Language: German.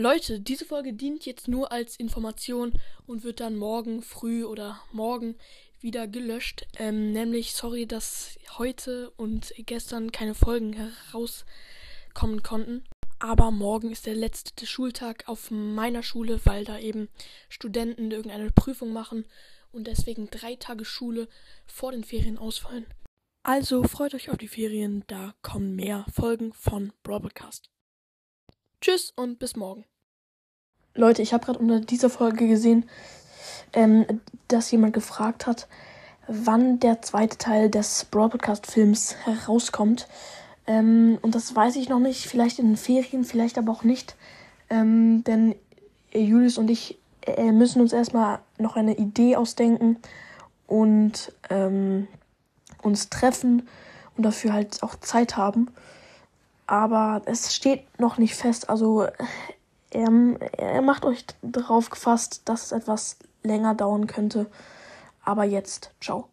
Leute, diese Folge dient jetzt nur als Information und wird dann morgen früh oder morgen wieder gelöscht. Ähm, nämlich, sorry, dass heute und gestern keine Folgen herauskommen konnten. Aber morgen ist der letzte Schultag auf meiner Schule, weil da eben Studenten irgendeine Prüfung machen und deswegen drei Tage Schule vor den Ferien ausfallen. Also freut euch auf die Ferien, da kommen mehr Folgen von Broadcast. Tschüss und bis morgen. Leute, ich habe gerade unter dieser Folge gesehen, ähm, dass jemand gefragt hat, wann der zweite Teil des Broadcast-Films herauskommt. Ähm, und das weiß ich noch nicht. Vielleicht in den Ferien, vielleicht aber auch nicht. Ähm, denn Julius und ich äh, müssen uns erstmal noch eine Idee ausdenken und ähm, uns treffen und dafür halt auch Zeit haben. Aber es steht noch nicht fest. Also er, er macht euch darauf gefasst, dass es etwas länger dauern könnte. Aber jetzt, ciao.